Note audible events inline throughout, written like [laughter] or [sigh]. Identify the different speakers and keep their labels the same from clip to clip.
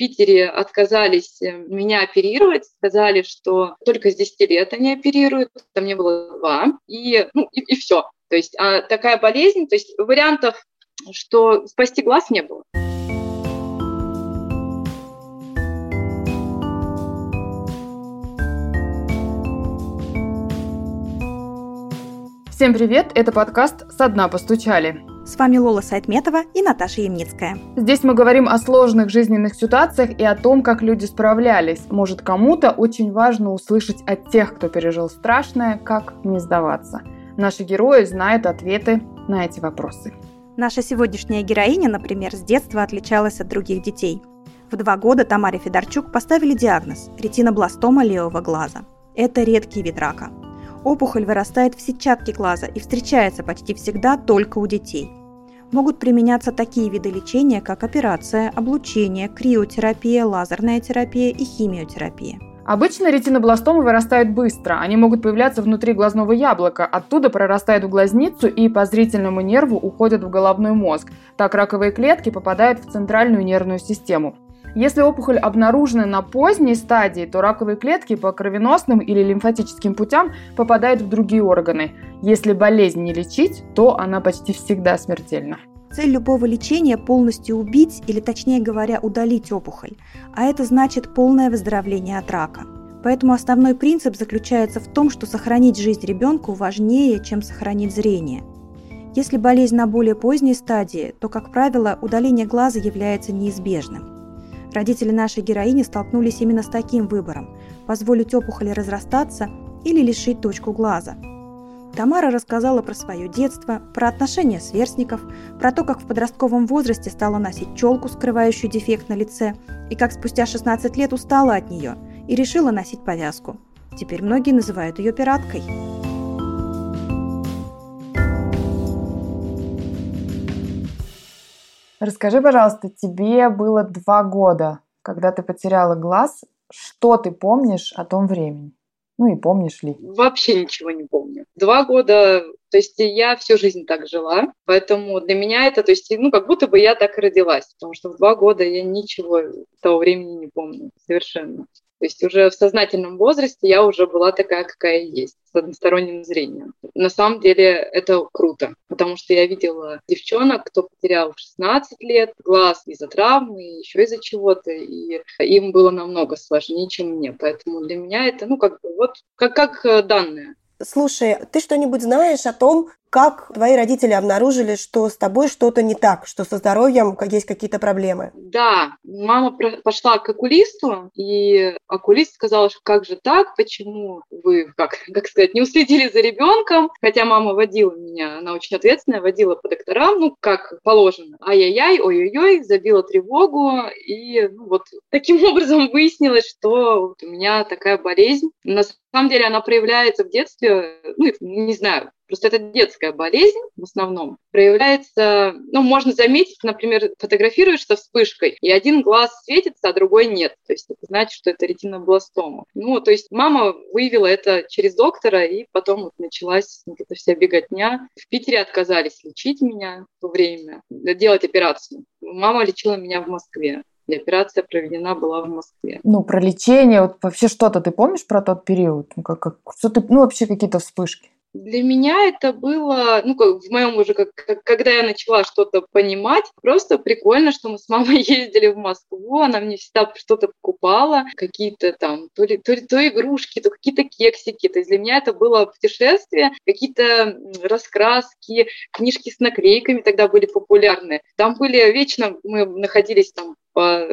Speaker 1: Питере отказались э, меня оперировать, сказали, что только с 10 лет они оперируют, там мне было два, и, ну, и, и все. То есть а такая болезнь, то есть вариантов, что спасти глаз не было.
Speaker 2: Всем привет, это подкаст «Со дна постучали».
Speaker 3: С вами Лола Сайтметова и Наташа Ямницкая.
Speaker 2: Здесь мы говорим о сложных жизненных ситуациях и о том, как люди справлялись. Может, кому-то очень важно услышать от тех, кто пережил страшное, как не сдаваться. Наши герои знают ответы на эти вопросы.
Speaker 3: Наша сегодняшняя героиня, например, с детства отличалась от других детей. В два года Тамаре Федорчук поставили диагноз – ретинобластома левого глаза. Это редкий вид рака – Опухоль вырастает в сетчатке глаза и встречается почти всегда только у детей. Могут применяться такие виды лечения, как операция, облучение, криотерапия, лазерная терапия и химиотерапия.
Speaker 2: Обычно ретинобластомы вырастают быстро. Они могут появляться внутри глазного яблока, оттуда прорастают в глазницу и по зрительному нерву уходят в головной мозг. Так раковые клетки попадают в центральную нервную систему. Если опухоль обнаружена на поздней стадии, то раковые клетки по кровеносным или лимфатическим путям попадают в другие органы. Если болезнь не лечить, то она почти всегда смертельна.
Speaker 3: Цель любого лечения – полностью убить или, точнее говоря, удалить опухоль, а это значит полное выздоровление от рака. Поэтому основной принцип заключается в том, что сохранить жизнь ребенку важнее, чем сохранить зрение. Если болезнь на более поздней стадии, то, как правило, удаление глаза является неизбежным. Родители нашей героини столкнулись именно с таким выбором – позволить опухоли разрастаться или лишить точку глаза. Тамара рассказала про свое детство, про отношения сверстников, про то, как в подростковом возрасте стала носить челку, скрывающую дефект на лице, и как спустя 16 лет устала от нее и решила носить повязку. Теперь многие называют ее пираткой.
Speaker 2: Расскажи, пожалуйста, тебе было два года, когда ты потеряла глаз. Что ты помнишь о том времени? Ну и помнишь ли?
Speaker 1: Вообще ничего не помню. Два года, то есть я всю жизнь так жила, поэтому для меня это, то есть, ну, как будто бы я так и родилась, потому что в два года я ничего того времени не помню совершенно. То есть уже в сознательном возрасте я уже была такая, какая есть, с односторонним зрением. На самом деле это круто, потому что я видела девчонок, кто потерял в 16 лет глаз из-за травмы, еще из-за чего-то, и им было намного сложнее, чем мне. Поэтому для меня это, ну, как бы вот, как, как э, данные.
Speaker 4: Слушай, ты что-нибудь знаешь о том, как твои родители обнаружили, что с тобой что-то не так, что со здоровьем есть какие-то проблемы?
Speaker 1: Да, мама пошла к окулисту, и окулист сказал, что как же так, почему вы, как, [laughs] как сказать, не уследили за ребенком, хотя мама водила меня, она очень ответственная, водила по докторам, ну, как положено. Ай-яй-яй, ой-ой-ой, забила тревогу, и ну, вот таким [laughs] образом выяснилось, что вот у меня такая болезнь. На самом деле она проявляется в детстве, ну, не знаю, Просто это детская болезнь в основном. Проявляется, ну, можно заметить, например, фотографируешься вспышкой, и один глаз светится, а другой нет. То есть это значит, что это ретинобластома. Ну, то есть мама выявила это через доктора, и потом вот началась эта вся беготня. В Питере отказались лечить меня в то время, делать операцию. Мама лечила меня в Москве. И операция проведена была в Москве.
Speaker 2: Ну, про лечение, вот вообще что-то ты помнишь про тот период? Ну, как, как, что ты, ну, вообще какие-то вспышки?
Speaker 1: Для меня это было, ну, в моем уже, как, как, когда я начала что-то понимать, просто прикольно, что мы с мамой [laughs] ездили в Москву, она мне всегда что-то покупала, какие-то там, то, ли, то, ли, то игрушки, то какие-то кексики. То есть для меня это было путешествие, какие-то раскраски, книжки с наклейками тогда были популярны. Там были вечно, мы находились там по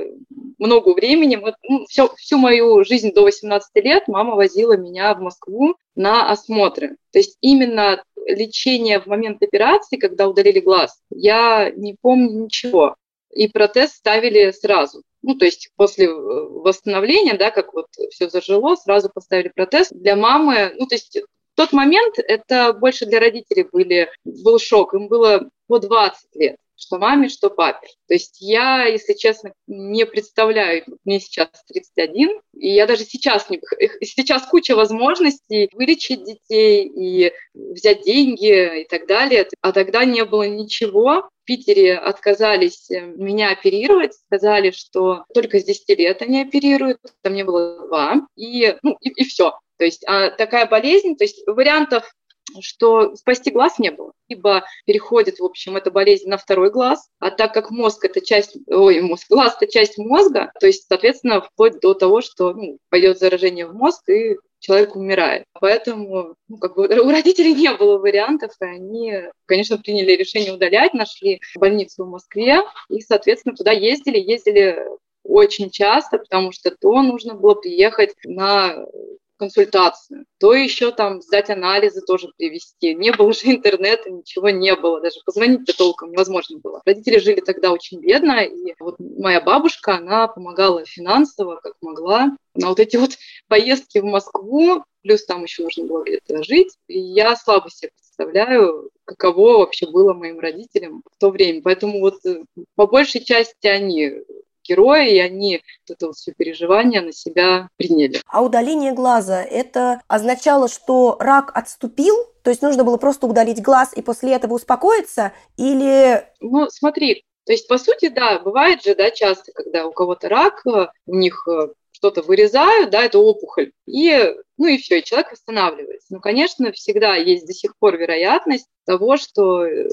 Speaker 1: много времени. Вот, ну, все, всю мою жизнь до 18 лет мама возила меня в Москву на осмотры. То есть именно лечение в момент операции, когда удалили глаз, я не помню ничего. И протез ставили сразу. Ну, то есть после э, восстановления, да, как вот все зажило, сразу поставили протез. Для мамы, ну, то есть тот момент это больше для родителей были, был шок. Им было по 20 лет. Что маме, что папе. То есть я, если честно, не представляю, мне сейчас 31, и я даже сейчас не... Сейчас куча возможностей вылечить детей и взять деньги и так далее, а тогда не было ничего. В Питере отказались э, меня оперировать, сказали, что только с 10 лет они оперируют, там мне было два, и, ну, и, и все. То есть а такая болезнь, то есть вариантов что спасти глаз не было. Либо переходит, в общем, эта болезнь на второй глаз, а так как мозг – это часть, ой, мозг, глаз – это часть мозга, то есть, соответственно, вплоть до того, что ну, пойдет заражение в мозг, и человек умирает. Поэтому ну, как бы у родителей не было вариантов, и они, конечно, приняли решение удалять, нашли больницу в Москве, и, соответственно, туда ездили, ездили очень часто, потому что то нужно было приехать на консультацию, то еще там сдать анализы тоже привести. Не было же интернета, ничего не было, даже позвонить-то толком невозможно было. Родители жили тогда очень бедно, и вот моя бабушка, она помогала финансово, как могла. На вот эти вот поездки в Москву, плюс там еще нужно было где-то жить, и я слабо себе представляю, каково вообще было моим родителям в то время. Поэтому вот э, по большей части они герои, и они вот это вот все переживание на себя приняли.
Speaker 4: А удаление глаза, это означало, что рак отступил? То есть нужно было просто удалить глаз и после этого успокоиться? Или...
Speaker 1: Ну, смотри, то есть, по сути, да, бывает же, да, часто, когда у кого-то рак, у них э, что-то вырезают, да, это опухоль, и, ну и все, и человек восстанавливается. Ну, конечно, всегда есть до сих пор вероятность того, что э,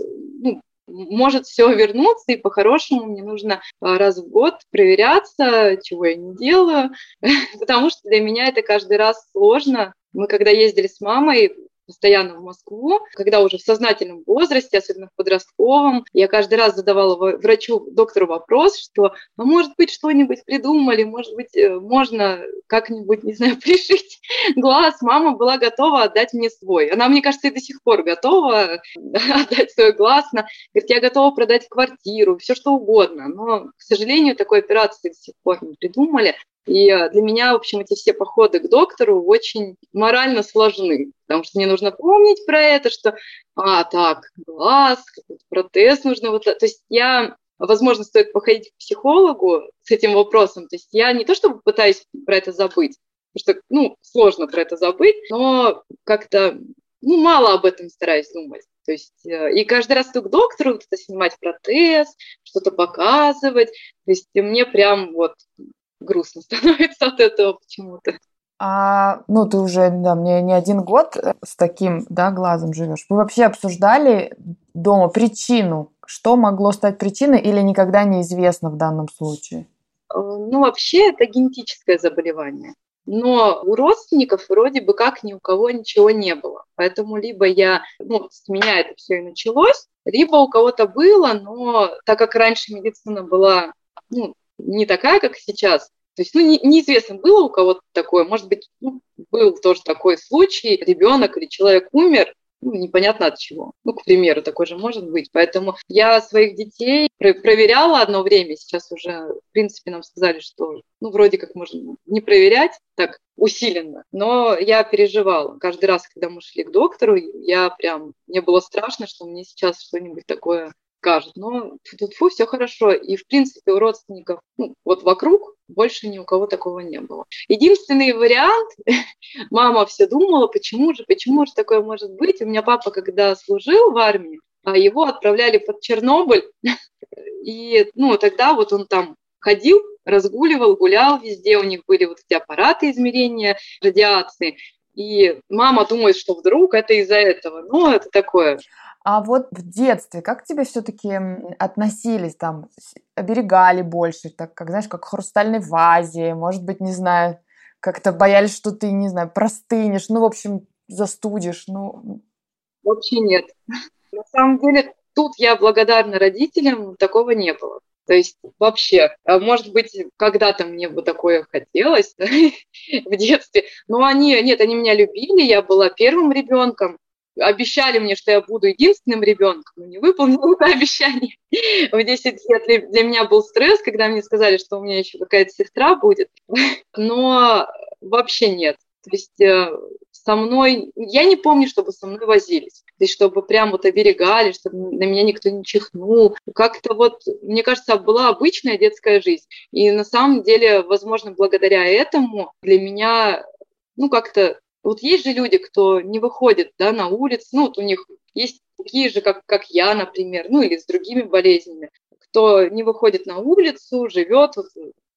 Speaker 1: может все вернуться, и по-хорошему мне нужно а, раз в год проверяться, чего я не делаю, [laughs] потому что для меня это каждый раз сложно. Мы когда ездили с мамой, постоянно в Москву, когда уже в сознательном возрасте, особенно в подростковом, я каждый раз задавала врачу, доктору вопрос, что, ну, может быть, что-нибудь придумали, может быть, э, можно как-нибудь, не знаю, [laughs] пришить глаз. Мама была готова отдать мне свой. Она, мне кажется, и до сих пор готова [laughs] отдать свой глаз. Она говорит, я готова продать квартиру, все что угодно. Но, к сожалению, такой операции до сих пор не придумали. И э, для меня, в общем, эти все походы к доктору очень морально сложны, потому что мне нужно помнить про это, что, а, так, глаз, протез нужно вот... То есть я, возможно, стоит походить к психологу с этим вопросом. То есть я не то чтобы пытаюсь про это забыть, потому что, ну, сложно про это забыть, но как-то, ну, мало об этом стараюсь думать. То есть, э, и каждый раз иду к доктору, кто-то снимать протез, что-то показывать. То есть мне прям вот грустно [laughs] становится от этого почему-то.
Speaker 2: А, ну, ты уже, да, мне не один год э, с таким, да, глазом живешь. Вы вообще обсуждали дома причину? Что могло стать причиной или никогда неизвестно в данном случае?
Speaker 1: Э, ну, вообще это генетическое заболевание. Но у родственников вроде бы как ни у кого ничего не было. Поэтому либо я, ну, с меня это все и началось, либо у кого-то было, но так как раньше медицина была ну, не такая, как сейчас. То есть, ну, не, неизвестно, было у кого-то такое, может быть, ну, был тоже такой случай, ребенок или человек умер, ну, непонятно от чего. Ну, к примеру, такой же может быть. Поэтому я своих детей проверяла одно время, сейчас уже, в принципе, нам сказали, что, ну, вроде как можно не проверять так усиленно, но я переживала. Каждый раз, когда мы шли к доктору, я прям, мне было страшно, что мне сейчас что-нибудь такое скажут, но тут фу, все хорошо. И, в принципе, у родственников, ну, вот вокруг, больше ни у кого такого не было. Единственный вариант, мама все думала, почему же, почему же такое может быть. У меня папа, когда служил в армии, а его отправляли под Чернобыль, [laughs] и, ну, тогда вот он там ходил, разгуливал, гулял везде, у них были вот эти аппараты измерения радиации, и мама думает, что вдруг это из-за этого. Ну, это такое.
Speaker 2: А вот в детстве как тебе все-таки относились там, оберегали больше, так как, знаешь, как к хрустальной вазе, может быть, не знаю, как-то боялись, что ты, не знаю, простынешь, ну, в общем, застудишь, ну...
Speaker 1: Вообще нет. На самом деле, тут я благодарна родителям, такого не было. То есть вообще, а может быть, когда-то мне бы такое хотелось [laughs] в детстве, но они, нет, они меня любили, я была первым ребенком, обещали мне, что я буду единственным ребенком, но не выполнила это обещание. [laughs] В 10 лет для, меня был стресс, когда мне сказали, что у меня еще какая-то сестра будет, [laughs] но вообще нет. То есть э, со мной, я не помню, чтобы со мной возились. То есть, чтобы прям вот оберегали, чтобы на меня никто не чихнул. Как-то вот, мне кажется, была обычная детская жизнь. И на самом деле, возможно, благодаря этому для меня, ну, как-то вот есть же люди, кто не выходит да, на улицу, ну, вот у них есть такие же, как, как я, например, ну, или с другими болезнями, кто не выходит на улицу, живет, вот,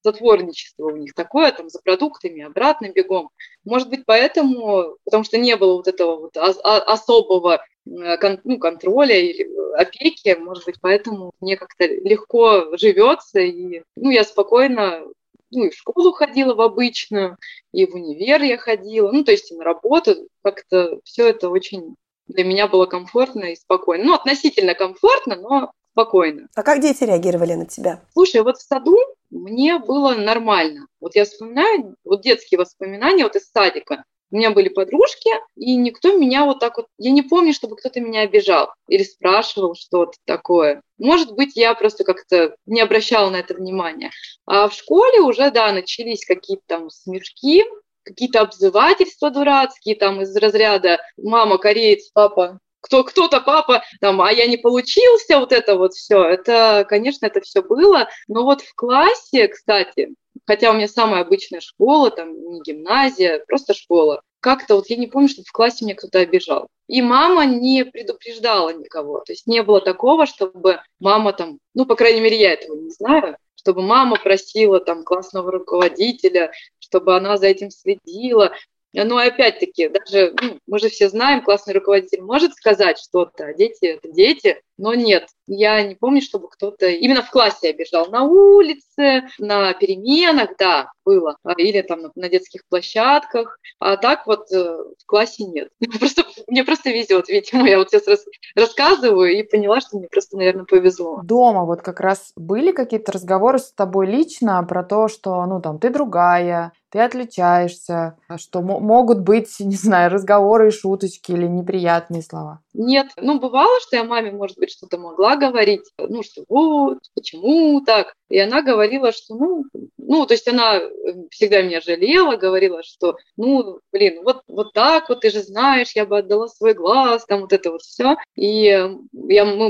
Speaker 1: затворничество у них такое, там, за продуктами, обратно бегом. Может быть, поэтому, потому что не было вот этого вот особого э, ну, контроля или опеки, может быть, поэтому мне как-то легко живется, и ну, я спокойно ну, и в школу ходила в обычную, и в универ я ходила, ну, то есть и на работу, как-то все это очень для меня было комфортно и спокойно. Ну, относительно комфортно, но спокойно.
Speaker 4: А как дети реагировали на тебя?
Speaker 1: Слушай, вот в саду мне было нормально. Вот я вспоминаю, вот детские воспоминания вот из садика. У меня были подружки, и никто меня вот так вот... Я не помню, чтобы кто-то меня обижал или спрашивал что-то такое. Может быть, я просто как-то не обращала на это внимания. А в школе уже, да, начались какие-то там смешки, какие-то обзывательства дурацкие, там из разряда «мама кореец, папа кто, кто-то папа, там, а я не получился, вот это вот все. Это, конечно, это все было. Но вот в классе, кстати, хотя у меня самая обычная школа, там не гимназия, просто школа, как-то вот я не помню, чтобы в классе мне кто-то обижал. И мама не предупреждала никого. То есть не было такого, чтобы мама там, ну, по крайней мере, я этого не знаю, чтобы мама просила там классного руководителя, чтобы она за этим следила. Но опять-таки, даже ну, мы же все знаем, классный руководитель может сказать что-то, а дети это дети, но нет, я не помню, чтобы кто-то именно в классе обижал. На улице, на переменах, да, было. А, или там на, детских площадках. А так вот э, в классе нет. [laughs] Просто, мне просто везет, видимо. Я вот сейчас рас, рассказываю и поняла, что мне просто, наверное, повезло.
Speaker 2: Дома вот как раз были какие-то разговоры с тобой лично про то, что, ну, там, ты другая, ты отличаешься, что могут быть, [laughs] не знаю, разговоры и шуточки или неприятные слова?
Speaker 1: Нет. Ну, бывало, что я маме, может быть, что-то могла говорить, ну, что вот, почему так. И она говорила, что, ну, ну, то есть она э, всегда меня жалела, говорила, что, ну, блин, вот, вот так вот, ты же знаешь, я бы отдала свой глаз, там вот это вот все. И я,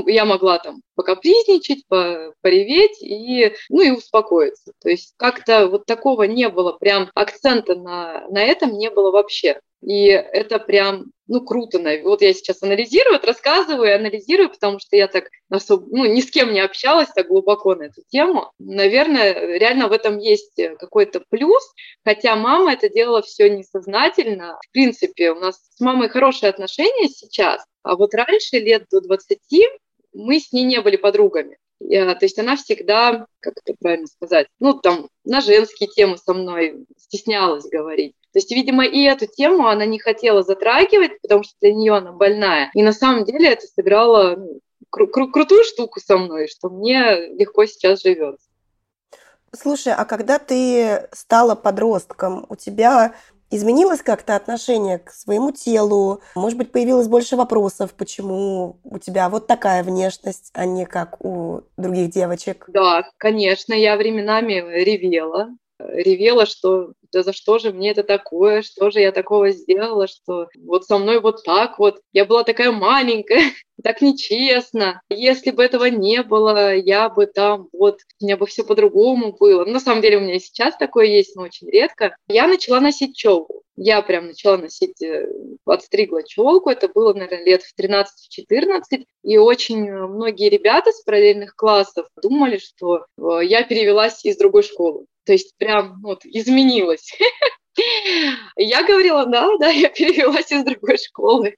Speaker 1: я могла там покапризничать, пореветь и, ну, и успокоиться. То есть как-то вот такого не было, прям акцента на, на этом не было вообще. И это прям, ну, круто. Вот я сейчас анализирую, рассказываю, анализирую, потому что я так особо, ну, ни с кем не общалась так глубоко на эту тему. Наверное, реально в этом есть какой-то плюс, хотя мама это делала все несознательно. В принципе, у нас с мамой хорошие отношения сейчас, а вот раньше, лет до 20, мы с ней не были подругами. Я, то есть она всегда, как это правильно сказать, ну, там, на женские темы со мной стеснялась говорить. То есть, видимо, и эту тему она не хотела затрагивать, потому что для нее она больная. И на самом деле это сыграло ну, кру- кру- крутую штуку со мной, что мне легко сейчас живется.
Speaker 4: Слушай, а когда ты стала подростком, у тебя изменилось как-то отношение к своему телу? Может быть, появилось больше вопросов, почему у тебя вот такая внешность, а не как у других девочек?
Speaker 1: Да, конечно, я временами ревела. Ревела, что да за что же мне это такое, что же я такого сделала, что вот со мной вот так вот, я была такая маленькая, [laughs] так нечестно. Если бы этого не было, я бы там вот, у меня бы все по-другому было. На самом деле у меня и сейчас такое есть, но очень редко. Я начала носить челку. Я прям начала носить, э, отстригла челку, это было, наверное, лет в 13-14, и очень многие ребята с параллельных классов думали, что э, я перевелась из другой школы. То есть прям вот изменилась. [laughs] Я говорила, да, да, я перевелась из другой школы.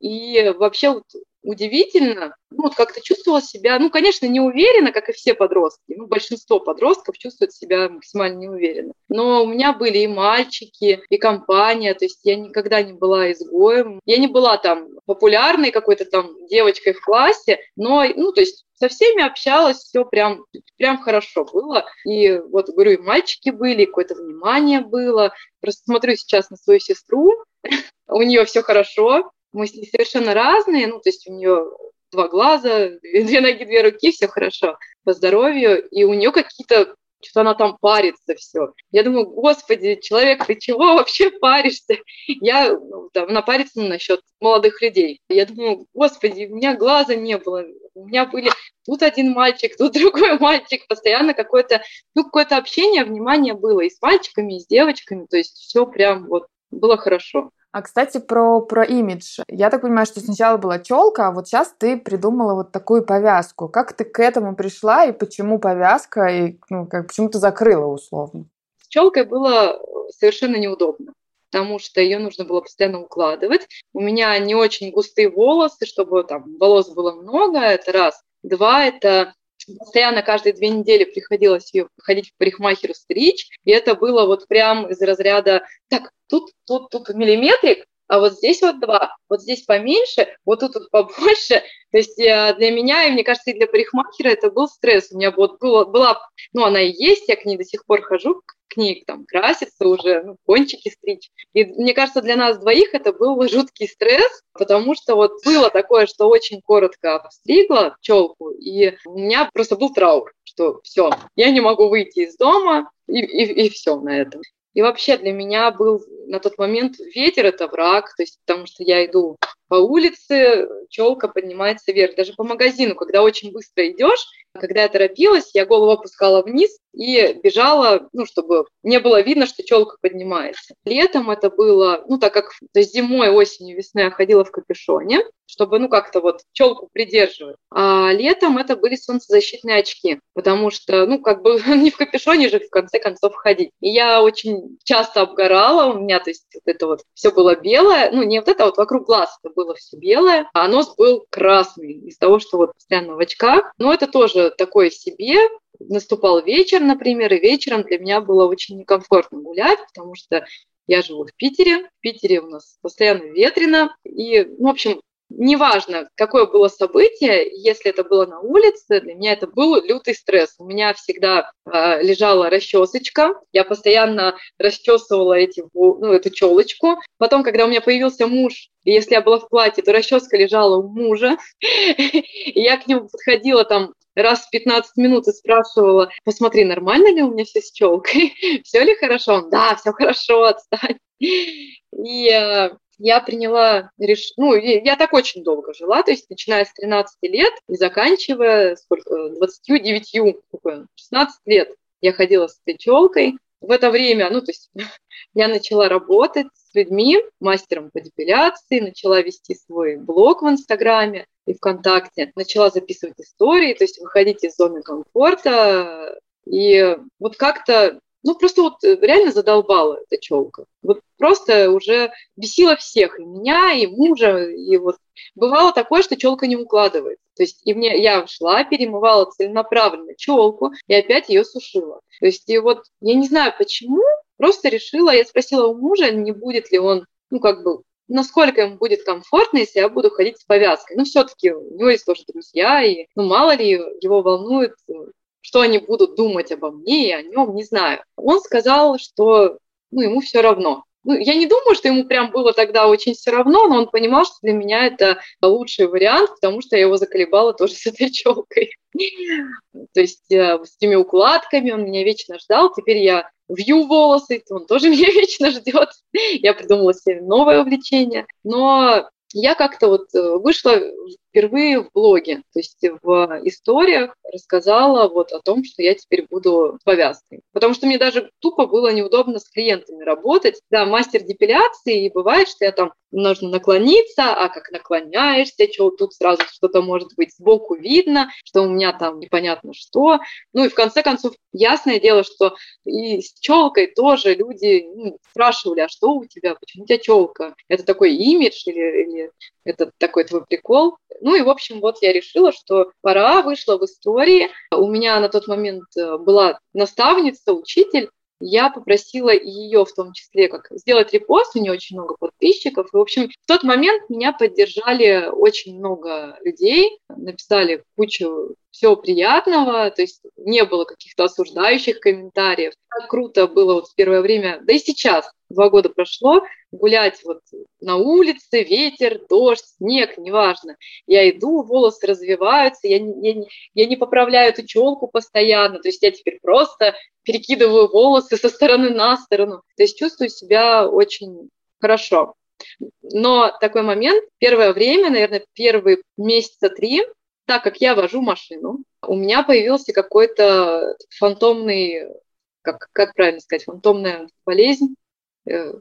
Speaker 1: И вообще вот удивительно, ну, вот как-то чувствовала себя, ну, конечно, не уверенно, как и все подростки, ну, большинство подростков чувствуют себя максимально неуверенно. Но у меня были и мальчики, и компания, то есть я никогда не была изгоем, я не была там популярной какой-то там девочкой в классе, но, ну, то есть со всеми общалась, все прям, прям хорошо было. И вот, говорю, и мальчики были, и какое-то внимание было. Просто смотрю сейчас на свою сестру, [laughs] у нее все хорошо, мы с ней совершенно разные, ну, то есть у нее два глаза, [laughs] две ноги, две руки, все хорошо по здоровью, и у нее какие-то что-то она там парится все. Я думаю, господи, человек, ты чего [laughs] вообще паришься? Я ну, там, напариться насчет молодых людей. Я думаю, господи, у меня глаза не было, у меня были тут один мальчик, тут [laughs] другой мальчик, постоянно какое-то, ну, какое-то общение, внимание было и с мальчиками, и с девочками, то есть все прям вот было хорошо.
Speaker 2: А, кстати, про, про имидж. Я так понимаю, что сначала была челка, а вот сейчас ты придумала вот такую повязку. Как ты к этому пришла и почему повязка, и ну, как, почему ты закрыла условно?
Speaker 1: С челкой было совершенно неудобно потому что ее нужно было постоянно укладывать. У меня не очень густые волосы, чтобы там волос было много, это раз. Два, это постоянно каждые две недели приходилось ее ходить в парикмахеру стричь, и это было вот прям из разряда, так, тут, тут, тут миллиметрик, а вот здесь вот два, вот здесь поменьше, вот тут вот побольше. То есть э, для меня, и мне кажется, и для парикмахера это был стресс. У меня вот было, была, ну она и есть, я к ней до сих пор хожу, к ней там краситься уже, ну, кончики стричь. И мне кажется, для нас двоих это был жуткий стресс, потому что вот было такое, что очень коротко обстригла челку, и у меня просто был траур, что все, я не могу выйти из дома, и, и, и все на этом. И вообще для меня был на тот момент ветер это враг, то есть потому что я иду по улице, челка поднимается вверх. Даже по магазину, когда очень быстро идешь, когда я торопилась, я голову опускала вниз и бежала, ну, чтобы не было видно, что челка поднимается. Летом это было, ну, так как то есть зимой, осенью, весной я ходила в капюшоне, чтобы, ну, как-то вот челку придерживать. А летом это были солнцезащитные очки, потому что, ну, как бы [laughs] не в капюшоне же в конце концов ходить. И я очень часто обгорала, у меня, то есть вот это вот все было белое, ну, не вот это, вот вокруг глаз это было все белое, а нос был красный из того, что вот постоянно в очках. Но это тоже такое себе, наступал вечер, например, и вечером для меня было очень некомфортно гулять, потому что я живу в Питере, в Питере у нас постоянно ветрено, и, ну, в общем, неважно, какое было событие, если это было на улице, для меня это был лютый стресс. У меня всегда э, лежала расчесочка, я постоянно расчесывала эти, ну, эту челочку. Потом, когда у меня появился муж, и если я была в платье, то расческа лежала у мужа, [laughs] и я к нему подходила там раз в 15 минут и спрашивала, посмотри, нормально ли у меня все с челкой, [laughs] все ли хорошо? Да, все хорошо, отстань. [laughs] И э, я приняла решение, ну, я так очень долго жила, то есть начиная с 13 лет и заканчивая сколько, 29, 16 лет я ходила с этой челкой. В это время, ну, то есть [laughs] я начала работать с людьми, мастером по депиляции, начала вести свой блог в Инстаграме и ВКонтакте, начала записывать истории, то есть выходить из зоны комфорта. И вот как-то ну, просто вот э, реально задолбала эта челка. Вот просто уже бесила всех, и меня, и мужа, и вот бывало такое, что челка не укладывается. То есть и мне, я шла, перемывала целенаправленно челку и опять ее сушила. То есть и вот я не знаю почему, просто решила, я спросила у мужа, не будет ли он, ну, как бы, насколько ему будет комфортно, если я буду ходить с повязкой. Ну, все-таки у него есть тоже друзья, и, ну, мало ли его волнует что они будут думать обо мне и о нем, не знаю. Он сказал, что ну, ему все равно. Ну, я не думаю, что ему прям было тогда очень все равно, но он понимал, что для меня это лучший вариант, потому что я его заколебала тоже с этой челкой. [laughs] То есть э, с этими укладками он меня вечно ждал. Теперь я вью волосы, он тоже [laughs] меня вечно ждет. Я придумала себе новое увлечение. Но я как-то вот э, вышла впервые в блоге, то есть в историях рассказала вот о том, что я теперь буду повязкой. Потому что мне даже тупо было неудобно с клиентами работать. Да, мастер депиляции, и бывает, что я там нужно наклониться, а как наклоняешься, что тут сразу что-то может быть сбоку видно, что у меня там непонятно что. Ну и в конце концов, ясное дело, что и с челкой тоже люди ну, спрашивали, а что у тебя, почему у тебя челка? Это такой имидж или, или это такой твой прикол? Ну и, в общем, вот я решила, что пора, вышла в истории. У меня на тот момент э, была наставница, учитель, я попросила ее в том числе как сделать репост, у нее очень много подписчиков. И, в общем, в тот момент меня поддержали очень много людей, написали кучу всего приятного, то есть не было каких-то осуждающих комментариев. Так круто было вот в первое время, да и сейчас, два года прошло, гулять вот на улице, ветер, дождь, снег, неважно. Я иду, волосы развиваются, я я, я не поправляю эту челку постоянно, то есть я теперь просто перекидываю волосы со стороны на сторону, то есть чувствую себя очень хорошо. Но такой момент, первое время, наверное, первые месяца три, так как я вожу машину, у меня появился какой-то фантомный, как, как правильно сказать, фантомная болезнь,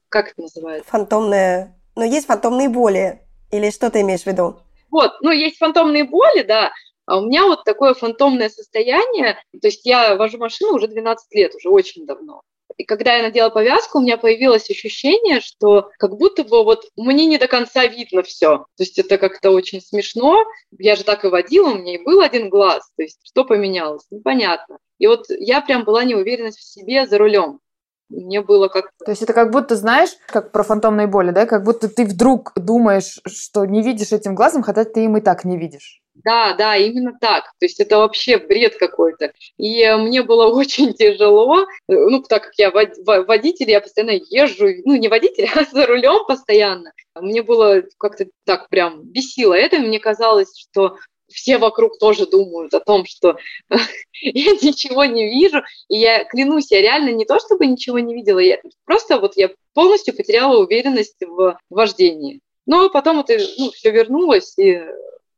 Speaker 1: как это называется?
Speaker 4: Фантомная, но есть фантомные боли, или что ты имеешь в виду?
Speaker 1: Вот, ну, есть фантомные боли, да, а у меня вот такое фантомное состояние, то есть я вожу машину уже 12 лет, уже очень давно. И когда я надела повязку, у меня появилось ощущение, что как будто бы вот мне не до конца видно все. То есть это как-то очень смешно. Я же так и водила, у меня и был один глаз. То есть что поменялось? Непонятно. И вот я прям была неуверенность в себе за рулем. Мне было как
Speaker 2: То есть это как будто, знаешь, как про фантомные боли, да? Как будто ты вдруг думаешь, что не видишь этим глазом, хотя ты им и так не видишь.
Speaker 1: Да, да, именно так. То есть это вообще бред какой-то. И э, мне было [laughs] очень тяжело, э, ну, так как я водитель, я постоянно езжу, ну, не водитель, [laughs] а за рулем постоянно. Мне было как-то так прям бесило это, мне казалось, что все вокруг тоже думают о том, что [laughs] я ничего не вижу. И я клянусь, я реально не то чтобы ничего не видела, я просто вот я полностью потеряла уверенность в вождении. Но потом это ну, все вернулось и,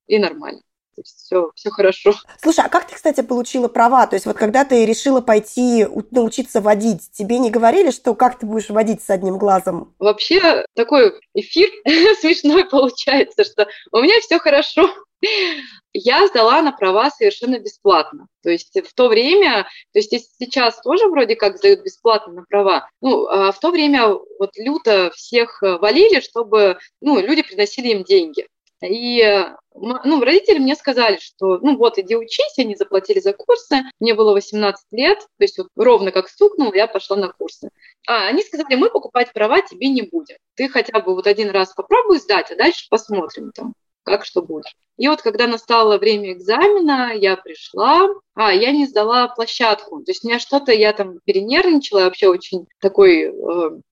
Speaker 1: и нормально все, все хорошо.
Speaker 4: Слушай, а как ты, кстати, получила права? То есть вот когда ты решила пойти научиться водить, тебе не говорили, что как ты будешь водить с одним глазом?
Speaker 1: Вообще такой эфир [laughs] смешной получается, что у меня все хорошо. Я сдала на права совершенно бесплатно. То есть в то время, то есть сейчас тоже вроде как сдают бесплатно на права, ну, а в то время вот люто всех валили, чтобы, ну, люди приносили им деньги. И ну, родители мне сказали, что ну вот, иди учись, они заплатили за курсы, мне было 18 лет, то есть вот ровно как стукнул, я пошла на курсы. А они сказали, мы покупать права тебе не будем. Ты хотя бы вот один раз попробуй сдать, а дальше посмотрим там как что будет. И вот когда настало время экзамена, я пришла, а, я не сдала площадку. То есть у меня что-то, я там перенервничала, я вообще очень такой э,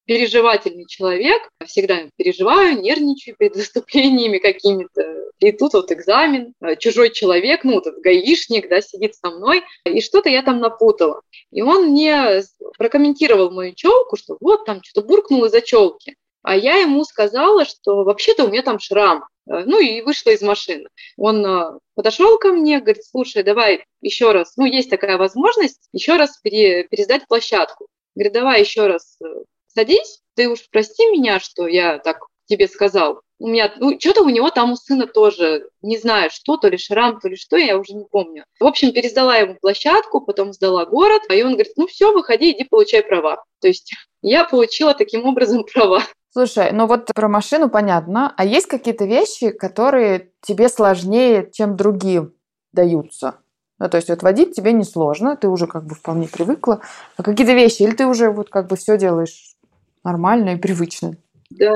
Speaker 1: переживательный человек. Всегда переживаю, нервничаю перед [laughs] выступлениями какими-то. И тут вот экзамен, э, чужой человек, ну, этот гаишник, да, сидит со мной, и что-то я там напутала. И он мне прокомментировал мою челку, что вот там что-то буркнул из-за челки. А я ему сказала, что вообще-то у меня там шрам. Э, ну и вышла из машины. Он э, подошел ко мне, говорит, слушай, давай еще раз, ну есть такая возможность, еще раз пере, пересдать площадку. Говорит, давай еще раз э, садись, ты уж прости меня, что я так тебе сказал. У меня, ну, что-то у него там у сына тоже, не знаю, что, то ли шрам, то ли что, я уже не помню. В общем, пересдала ему площадку, потом сдала город, и он говорит, ну все, выходи, иди получай права. То есть я получила таким образом [laughs] права.
Speaker 2: Слушай, ну вот про машину понятно. А есть какие-то вещи, которые тебе сложнее, чем другим даются? Ну, то есть вот водить тебе несложно, ты уже как бы вполне привыкла. А какие-то вещи, или ты уже вот как бы все делаешь нормально и привычно?
Speaker 1: Да,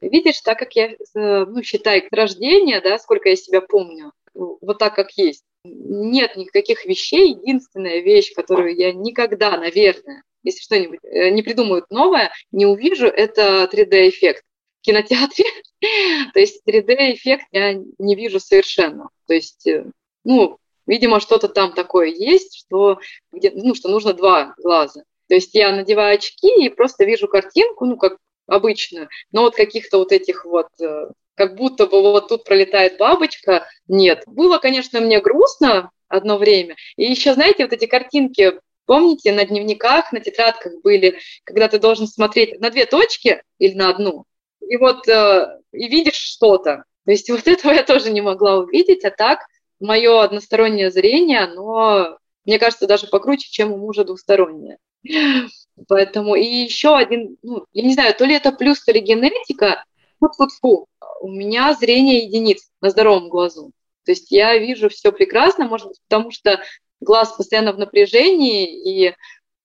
Speaker 1: видишь, так как я, э, ну, считай, рождения, да, сколько я себя помню, вот так как есть. Нет никаких вещей. Единственная вещь, которую я никогда, наверное, если что-нибудь э, не придумают новое, не увижу, это 3D-эффект в кинотеатре. [laughs] То есть 3D-эффект я не вижу совершенно. То есть, э, ну, видимо, что-то там такое есть, что, где, ну, что нужно два глаза. То есть я надеваю очки и просто вижу картинку, ну, как обычную, но вот каких-то вот этих вот э, как будто бы вот тут пролетает бабочка, нет. Было, конечно, мне грустно одно время. И еще, знаете, вот эти картинки Помните, на дневниках, на тетрадках были, когда ты должен смотреть на две точки или на одну, и вот э, и видишь что-то. То есть [laughs] вот этого я тоже не могла увидеть, а так мое одностороннее зрение, оно, мне кажется, даже покруче, чем у мужа двустороннее. [laughs] Поэтому и еще один, ну, я не знаю, то ли это плюс, то ли генетика, фу-фу-фу, у меня зрение единиц на здоровом глазу. То есть я вижу все прекрасно, может быть, потому что глаз постоянно в напряжении, и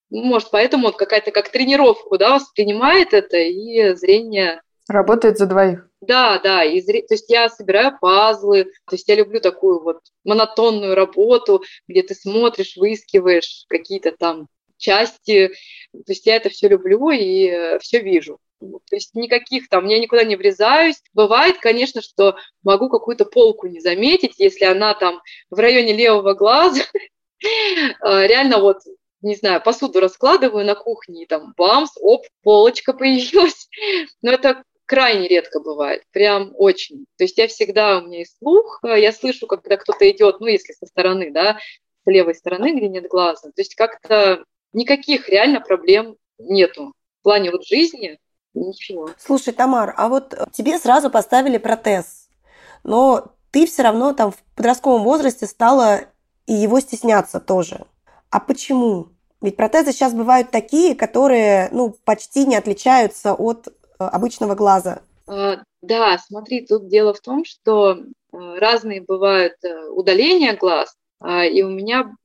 Speaker 1: ну, может, поэтому он какая-то как тренировку, да, воспринимает это, и зрение...
Speaker 2: Работает за двоих.
Speaker 1: Да, да, и зре... то есть я собираю пазлы, то есть я люблю такую вот монотонную работу, где ты смотришь, выискиваешь какие-то там части. То есть я это все люблю и э, все вижу. То есть никаких там, я никуда не врезаюсь. Бывает, конечно, что могу какую-то полку не заметить, если она там в районе левого глаза. [laughs] А, реально вот не знаю, посуду раскладываю на кухне, и там бамс, оп, полочка появилась. [laughs] Но это крайне редко бывает, прям очень. То есть я всегда, у меня есть слух, а, я слышу, когда кто-то идет, ну, если со стороны, да, с левой стороны, где нет глаза. То есть как-то никаких реально проблем нету. В плане вот жизни Ничего.
Speaker 4: Слушай, Тамар, а вот тебе сразу поставили протез, но ты все равно там в подростковом возрасте стала и его стесняться тоже. А почему? Ведь протезы сейчас бывают такие, которые ну, почти не отличаются от э, обычного глаза.
Speaker 1: А, да, смотри, тут дело в том, что э, разные бывают э, удаления глаз, а, и у меня,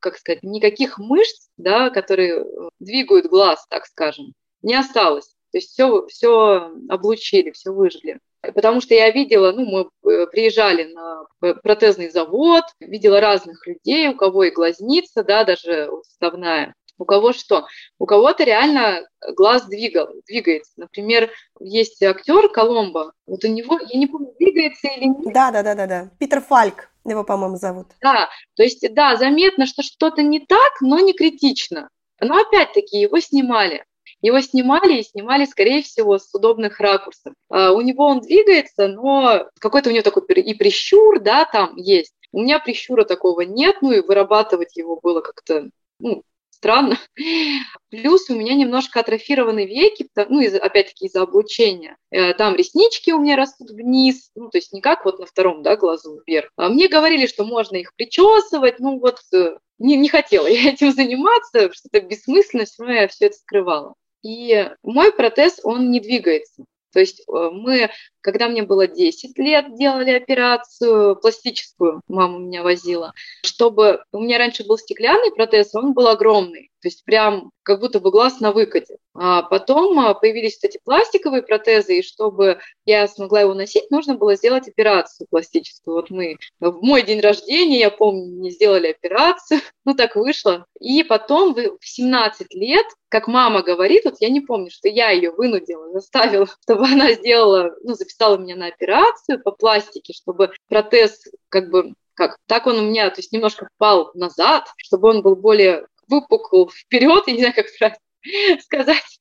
Speaker 1: как сказать, никаких мышц, да, которые двигают глаз, так скажем, не осталось. То есть все, все облучили, все выжгли. Потому что я видела, ну, мы э, приезжали на протезный завод, видела разных людей, у кого и глазница, да, даже уставная, у кого что? У кого-то реально глаз двигал, двигается. Например, есть актер Коломбо, вот у него, я не помню, двигается или нет.
Speaker 4: Да, да, да, да, да. Питер Фальк его, по-моему, зовут.
Speaker 1: Да, то есть, да, заметно, что что-то не так, но не критично. Но опять-таки его снимали. Его снимали и снимали, скорее всего, с удобных ракурсов. А, у него он двигается, но какой-то у него такой и прищур, да, там есть. У меня прищура такого нет, ну и вырабатывать его было как-то, ну, странно. [laughs] Плюс у меня немножко атрофированы веки, ну, из, опять-таки из-за облучения. Э, там реснички у меня растут вниз, ну, то есть не как вот на втором, да, глазу вверх. А мне говорили, что можно их причесывать, ну, вот э, не, не хотела [laughs] я этим заниматься, что-то бессмысленно, все равно я все это скрывала. И мой протез, он не двигается. То есть э, мы, когда мне было 10 лет, делали операцию пластическую, мама меня возила, чтобы... У меня раньше был стеклянный протез, он был огромный, то есть прям как будто бы глаз на выкате. А потом а, появились эти пластиковые протезы, и чтобы я смогла его носить, нужно было сделать операцию пластическую. Вот мы в мой день рождения, я помню, не сделали операцию, [laughs] ну так вышло. И потом в 17 лет, как мама говорит, вот я не помню, что я ее вынудила, заставила, [laughs] чтобы она сделала, ну, записала меня на операцию по пластике, чтобы протез как бы как так он у меня, то есть немножко впал назад, чтобы он был более выпукл вперед, я не знаю, как правильно [laughs] сказать.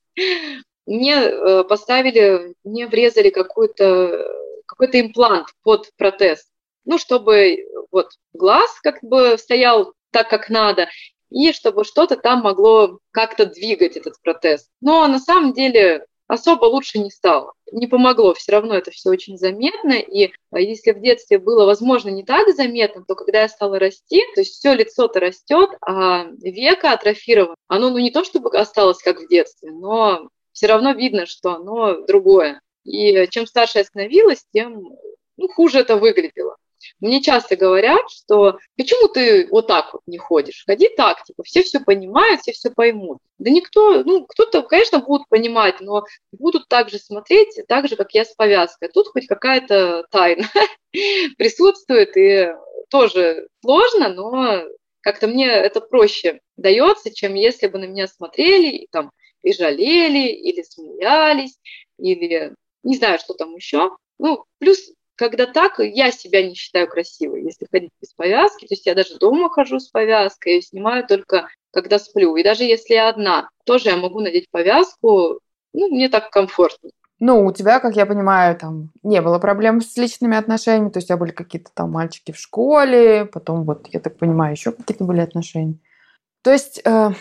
Speaker 1: Мне э, поставили, мне врезали какой-то какой-то имплант под протез, ну, чтобы вот глаз как бы стоял так, как надо, и чтобы что-то там могло как-то двигать этот протез. Но на самом деле особо лучше не стало. Не помогло, все равно это все очень заметно. И а, если в детстве было, возможно, не так заметно, то когда я стала расти, то есть все лицо-то растет, а века атрофировано. Оно ну не то чтобы осталось как в детстве, но все равно видно, что оно другое. И чем старше я становилась, тем ну, хуже это выглядело. Мне часто говорят, что почему ты вот так вот не ходишь? Ходи так, типа, все все понимают, все все поймут. Да никто, ну, кто-то, конечно, будут понимать, но будут также смотреть, так же, как я с повязкой. Тут хоть какая-то тайна [laughs] присутствует, и тоже сложно, но как-то мне это проще дается, чем если бы на меня смотрели и там и жалели, или смеялись, или не знаю, что там еще. Ну, плюс когда так, я себя не считаю красивой, если ходить без повязки. То есть я даже дома хожу с повязкой, снимаю только когда сплю. И даже если я одна, тоже я могу надеть повязку, ну, мне так комфортно.
Speaker 2: Ну, у тебя, как я понимаю, там не было проблем с личными отношениями, то есть у тебя были какие-то там мальчики в школе, потом вот, я так понимаю, еще какие-то были отношения. То есть э,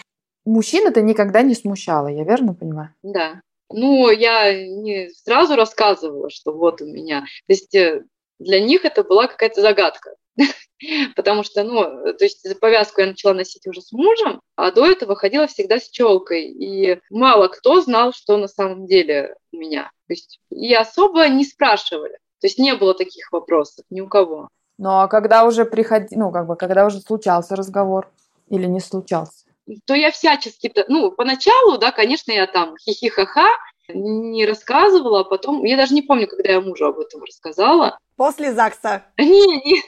Speaker 2: мужчин это никогда не смущало, я верно понимаю?
Speaker 1: Да. Ну, я не сразу рассказывала, что вот у меня. То есть э, для них это была какая-то загадка. [laughs] Потому что, ну, то есть повязку я начала носить уже с мужем, а до этого ходила всегда с челкой. И мало кто знал, что на самом деле у меня. То есть и особо не спрашивали. То есть не было таких вопросов ни у кого.
Speaker 2: Ну, а когда уже приходи, ну, как бы, когда уже случался разговор или не случался?
Speaker 1: То я всячески, ну, поначалу, да, конечно, я там хихи-ха-ха, не рассказывала, а потом, я даже не помню, когда я мужу об этом рассказала,
Speaker 4: После ЗАГСа? [laughs]
Speaker 1: Не, не,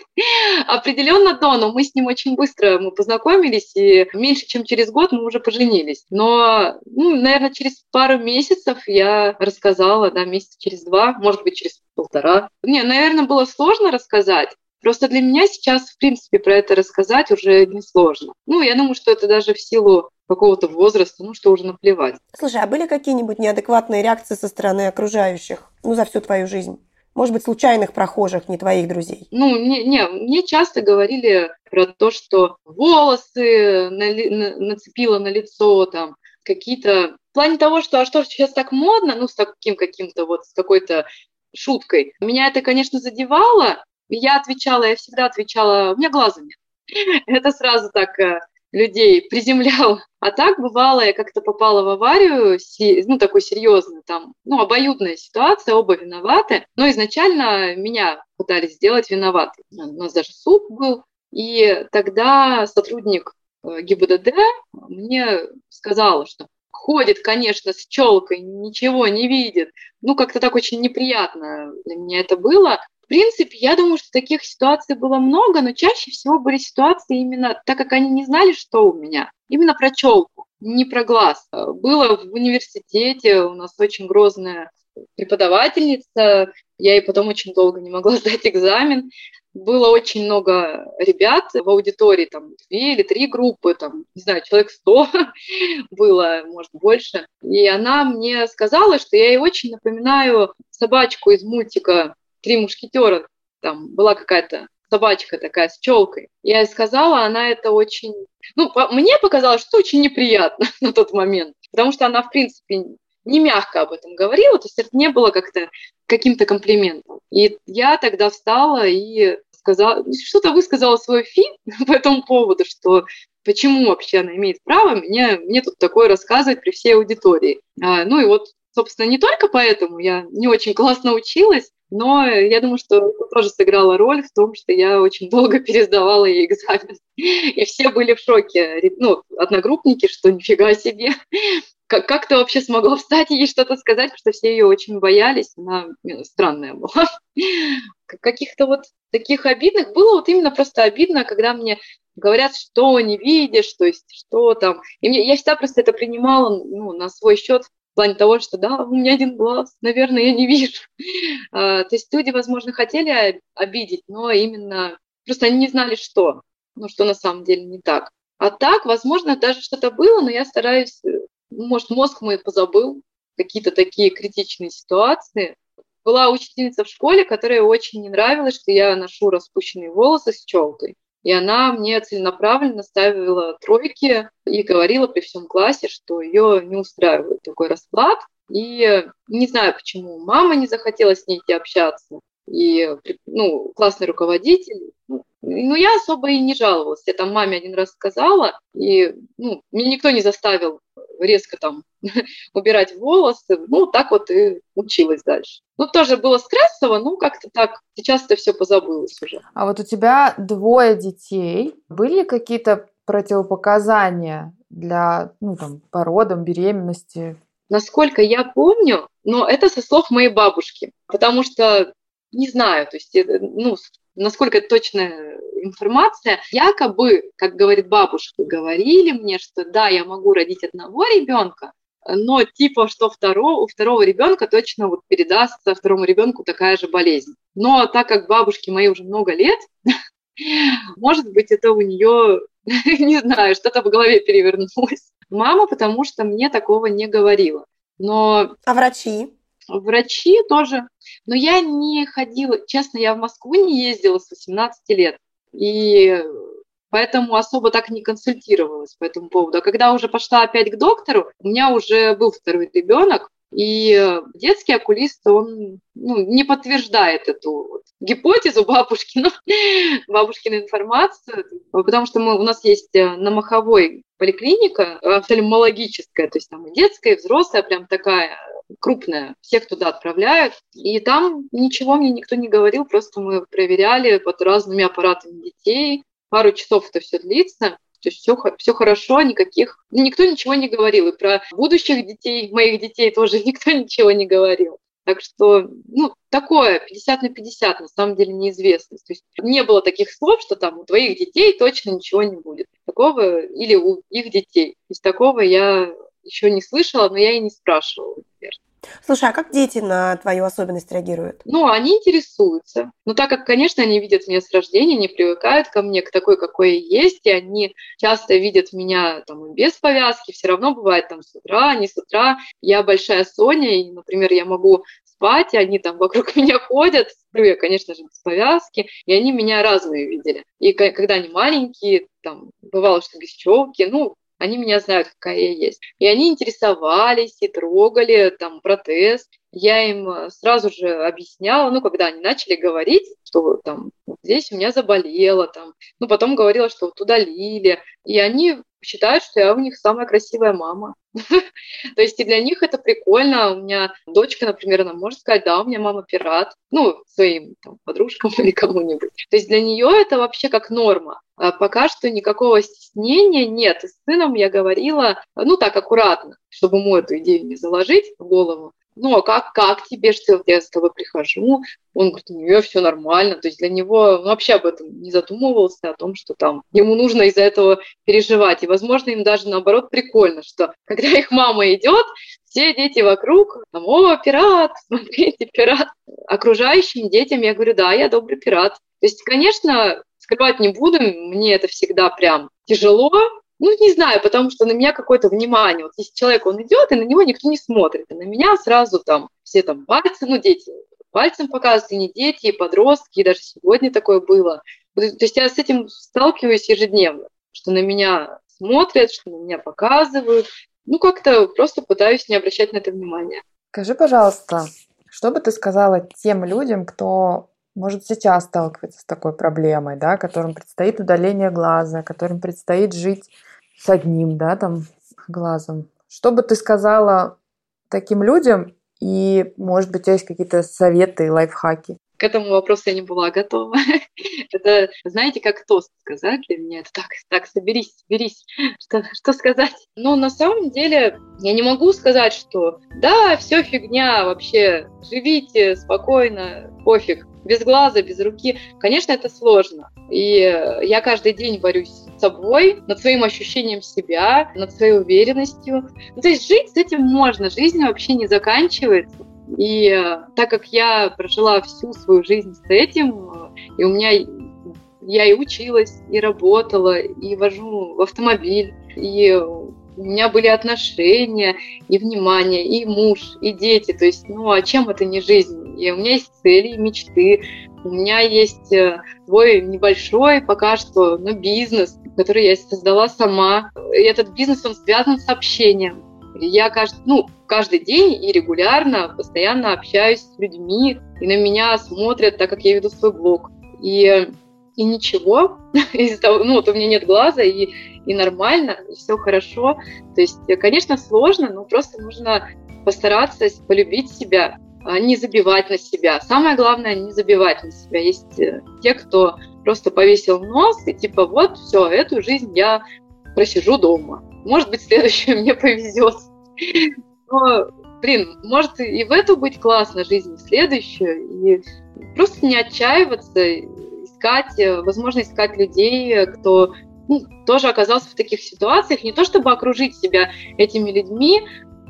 Speaker 1: определенно до, но мы с ним очень быстро мы познакомились, и меньше чем через год мы уже поженились. Но, ну, наверное, через пару месяцев я рассказала, да, месяца через два, может быть, через полтора. Не, наверное, было сложно рассказать, Просто для меня сейчас, в принципе, про это рассказать уже не сложно. Ну, я думаю, что это даже в силу какого-то возраста, ну, что уже наплевать.
Speaker 4: Слушай, а были какие-нибудь неадекватные реакции со стороны окружающих, ну, за всю твою жизнь? Может быть, случайных прохожих, не твоих друзей?
Speaker 1: Ну, не, не мне часто говорили про то, что волосы на, на, нацепила на лицо, там, какие-то... В плане того, что а что сейчас так модно, ну, с таким каким-то вот, с какой-то шуткой. Меня это, конечно, задевало, я отвечала, я всегда отвечала, у меня глаза нет. [laughs] Это сразу так э, людей приземлял. А так бывало, я как-то попала в аварию, ну, такой серьезный, там, ну, обоюдная ситуация, оба виноваты. Но изначально меня пытались сделать виноватой. У нас даже суд был. И тогда сотрудник э, ГИБДД мне сказал, что ходит, конечно, с челкой, ничего не видит. Ну, как-то так очень неприятно для меня это было. В принципе, я думаю, что таких ситуаций было много, но чаще всего были ситуации именно так, как они не знали, что у меня. Именно про челку, не про глаз. Было в университете, у нас очень грозная преподавательница, я ей потом очень долго не могла [laughs] сдать экзамен. Было очень много ребят в аудитории, там две или три группы, там, не знаю, человек сто [laughs] было, может, больше. И она мне сказала, что я ей очень напоминаю собачку из мультика три мушкетера, там была какая-то собачка такая с челкой. Я ей сказала, она это очень... Ну, по... мне показалось, что очень неприятно [laughs] на тот момент, потому что она, в принципе, не мягко об этом говорила, то есть это не было как-то каким-то комплиментом. И я тогда встала и сказала, что-то высказала свой фи [laughs] по этому поводу, что почему вообще она имеет право мне, мне тут такое рассказывать при всей аудитории. А, ну и вот, собственно, не только поэтому я не очень классно училась, но я думаю, что это тоже сыграло роль в том, что я очень долго [laughs] пересдавала ей экзамен. И все были в шоке. Ну, одногруппники, что нифига себе. Как, как ты вообще смогла встать и ей что-то сказать, потому что все ее очень боялись. Она ну, странная была. Каких-то вот таких обидных было вот именно просто обидно, когда мне говорят, что не видишь, то есть что там. И мне, я всегда просто это принимала ну, на свой счет, в плане того, что да, у меня один глаз, наверное, я не вижу. [laughs] А, то есть люди, возможно, хотели обидеть, но именно просто они не знали, что, ну, что на самом деле не так. А так, возможно, даже что-то было, но я стараюсь, э, может, мозг мой позабыл какие-то такие критичные ситуации. Была учительница в школе, которая очень не нравилось, что я ношу распущенные волосы с челкой. И она мне целенаправленно ставила тройки и говорила при всем классе, что ее не устраивает такой расклад. И не знаю, почему мама не захотела с ней идти общаться. И ну, классный руководитель. Ну, ну, я особо и не жаловалась. Я там маме один раз сказала, и ну, меня никто не заставил резко там [laughs] убирать волосы. Ну, так вот и училась дальше. Ну, тоже было стрессово, ну, как-то так. Сейчас это все позабылось уже.
Speaker 2: А вот у тебя двое детей. Были какие-то противопоказания для, ну, там, породам, беременности?
Speaker 1: Насколько я помню, но это со слов моей бабушки, потому что не знаю, то есть, ну, насколько это точная информация, якобы, как говорит бабушка, говорили мне, что да, я могу родить одного ребенка, но типа, что второго, у второго ребенка точно вот передастся второму ребенку такая же болезнь. Но так как бабушке моей уже много лет, [laughs] может быть, это у нее, [laughs] не знаю, что-то в голове перевернулось. Мама, потому что мне такого не говорила. Но...
Speaker 4: А врачи?
Speaker 1: Врачи тоже. Но я не ходила, честно, я в Москву не ездила с 18 лет. И поэтому особо так не консультировалась по этому поводу. А когда уже пошла опять к доктору, у меня уже был второй ребенок, и детский окулист, он ну, не подтверждает эту гипотезу бабушки, ну, [laughs] бабушкину информацию, потому что мы, у нас есть э, на Маховой поликлиника офтальмологическая, то есть там и детская, и взрослая, прям такая крупная, всех туда отправляют. И там ничего мне никто не говорил, просто мы проверяли под разными аппаратами детей. Пару часов это все длится. То есть все, все хорошо, никаких... Никто ничего не говорил. И про будущих детей, моих детей тоже [laughs] никто ничего не говорил. Так что, ну, такое, 50 на 50, на самом деле неизвестность. То есть не было таких слов, что там у твоих детей точно ничего не будет. Такого, или у их детей. То есть такого я еще не слышала, но я и не спрашивала, наверное.
Speaker 4: Слушай, а как дети на твою особенность реагируют?
Speaker 1: Ну, они интересуются. Но так как, конечно, они видят меня с рождения, не привыкают ко мне, к такой, какой я есть, и они часто видят меня там без повязки, все равно бывает там с утра, не с утра. Я большая Соня, и, например, я могу спать, и они там [laughs] вокруг меня ходят, сплю я, конечно же, без повязки, и они меня разные видели. И когда они маленькие, там, бывало, что без челки, ну, они меня знают, какая я есть. И они интересовались и трогали там протез. Я им э, сразу же объясняла, ну, когда они начали говорить, что там здесь у меня заболело, там, ну, потом говорила, что вот удалили. И они считают, что я у них самая красивая мама. [laughs] То есть и для них это прикольно. У меня дочка, например, она может сказать, да, у меня мама пират, ну, своим там, подружкам [laughs] или кому-нибудь. То есть для нее это вообще как норма. А пока что никакого стеснения нет. С сыном я говорила, ну, так аккуратно, чтобы ему эту идею не заложить в голову ну, а как, как тебе, что я с тобой прихожу? Он говорит, у нее все нормально. То есть для него он вообще об этом не задумывался, о том, что там ему нужно из-за этого переживать. И, возможно, им даже наоборот прикольно, что [laughs] когда их мама идет, все дети вокруг, там, о, пират, [laughs] смотрите, пират. Окружающим детям я говорю, да, я добрый пират. То есть, конечно, скрывать не буду, мне это всегда прям тяжело, ну, не знаю, потому что на меня какое-то внимание. Вот если человек, он идет, и на него никто не смотрит. И на меня сразу там все там пальцы, ну, дети пальцем показывают, и не дети, и подростки, и даже сегодня такое было. То есть я с этим сталкиваюсь ежедневно, что на меня смотрят, что на меня показывают. Ну, как-то просто пытаюсь не обращать на это внимания.
Speaker 2: Скажи, пожалуйста, что бы ты сказала тем людям, кто может сейчас сталкиваться с такой проблемой, да, которым предстоит удаление глаза, которым предстоит жить с одним, да, там, глазом. Что бы ты сказала таким людям, и, может быть, у тебя есть какие-то советы, лайфхаки?
Speaker 1: К этому вопросу я не была готова. [laughs] это, знаете, как тост сказать для меня. Это так, так, соберись, соберись, что, что сказать. Но на самом деле я не могу сказать, что да, все фигня, вообще, живите спокойно, пофиг без глаза, без руки. Конечно, это сложно. И я каждый день борюсь с собой, над своим ощущением себя, над своей уверенностью. Ну, то есть жить с этим можно, жизнь вообще не заканчивается. И э, так как я прожила всю свою жизнь с этим, э, и у меня я и училась, и работала, и вожу в автомобиль, и у меня были отношения, и внимание, и муж, и дети. То есть, ну, а чем это не жизнь? И у меня есть цели и мечты. У меня есть э, свой небольшой пока что, но бизнес, который я создала сама. И этот бизнес, он связан с общением. Я каждый, ну, каждый день и регулярно, постоянно общаюсь с людьми, и на меня смотрят, так как я веду свой блог. И и ничего, [laughs] из-за того, ну вот у меня нет глаза, и, и нормально, и все хорошо. То есть, конечно, сложно, но просто нужно постараться полюбить себя, а не забивать на себя. Самое главное, не забивать на себя. Есть э, те, кто просто повесил нос и типа вот, все, эту жизнь я просижу дома. Может быть, [laughs] следующее мне повезет. Но, блин, может и в эту быть классно жизнь, следующую. И просто не отчаиваться, искать, э, возможно, искать людей, кто ну, тоже оказался в таких ситуациях, не то чтобы окружить себя этими людьми,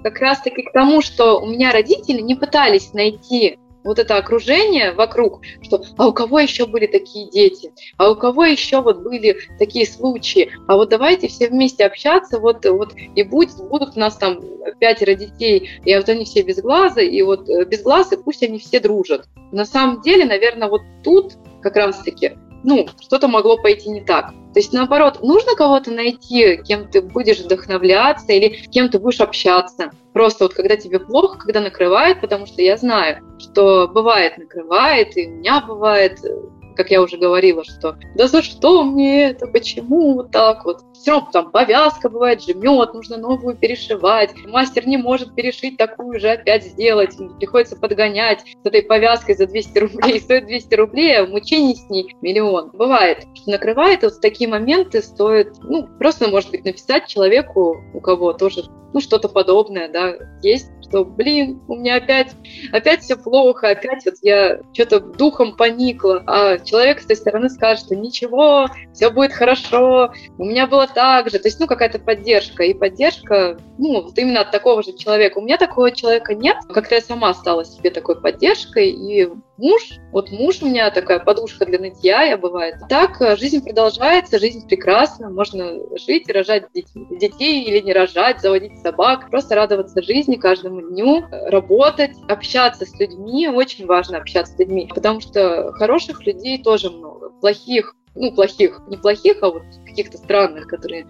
Speaker 1: как раз-таки к тому, что у меня родители не пытались найти вот это окружение вокруг, что а у кого еще были такие дети, а у кого еще вот были такие случаи, а вот давайте все вместе общаться, вот, вот и будет, будут у нас там пятеро детей, и вот они все без глаза, и вот э, без глаза пусть они все дружат. На самом деле, наверное, вот тут как раз-таки, ну, что-то могло пойти не так. То есть, наоборот, нужно кого-то найти, кем ты будешь вдохновляться или кем ты будешь общаться. Просто вот когда тебе плохо, когда накрывает, потому что я знаю, что бывает накрывает, и у меня бывает, как я уже говорила, что да за что мне это, почему вот так вот. Все равно там повязка бывает, жмет, нужно новую перешивать. Мастер не может перешить такую же опять сделать. Приходится подгонять с этой повязкой за 200 рублей. Стоит 200 рублей, а мучений с ней миллион. Бывает, что накрывает, вот в такие моменты стоит, ну, просто, может быть, написать человеку, у кого тоже ну, что-то подобное, да, есть, что, блин, у меня опять, опять все плохо, опять вот я что-то духом поникла, а человек с той стороны скажет, что ничего, все будет хорошо, у меня было так же, то есть, ну, какая-то поддержка, и поддержка, ну, вот именно от такого же человека. У меня такого человека нет, как-то я сама стала себе такой поддержкой, и муж, вот муж у меня такая подушка для нытья, я бывает. Так э, жизнь продолжается, жизнь прекрасна, можно жить, рожать детей или не рожать, заводить собак, просто радоваться жизни каждому дню, работать, общаться с людьми, очень важно общаться с людьми, потому что хороших людей тоже много, плохих, ну, плохих, не плохих, а вот каких-то странных, которые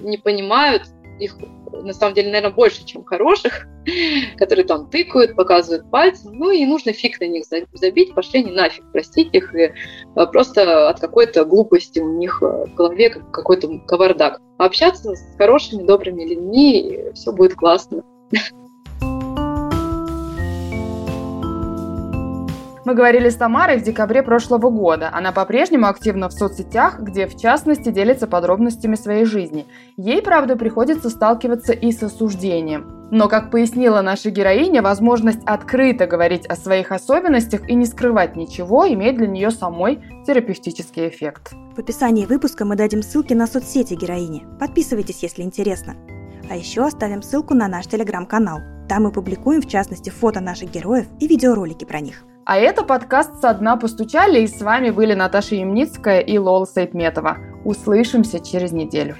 Speaker 1: не понимают, их на самом деле, наверное, больше, чем хороших, [laughs] которые там тыкают, показывают пальцем, ну и нужно фиг на них забить, пошли не нафиг, простить их, и а, просто от какой-то глупости у них а, в голове какой-то кавардак. А общаться с хорошими, добрыми людьми, все будет классно. [laughs]
Speaker 2: Мы говорили с Тамарой в декабре прошлого года. Она по-прежнему активна в соцсетях, где в частности делится подробностями своей жизни. Ей, правда, приходится сталкиваться и с осуждением. Но, как пояснила наша героиня, возможность открыто говорить о своих особенностях и не скрывать ничего имеет для нее самой терапевтический эффект.
Speaker 3: В описании выпуска мы дадим ссылки на соцсети героини. Подписывайтесь, если интересно. А еще оставим ссылку на наш телеграм-канал. Там мы публикуем, в частности, фото наших героев и видеоролики про них.
Speaker 2: А это подкаст «Со дна постучали» и с вами были Наташа Ямницкая и Лола Сайтметова. Услышимся через неделю.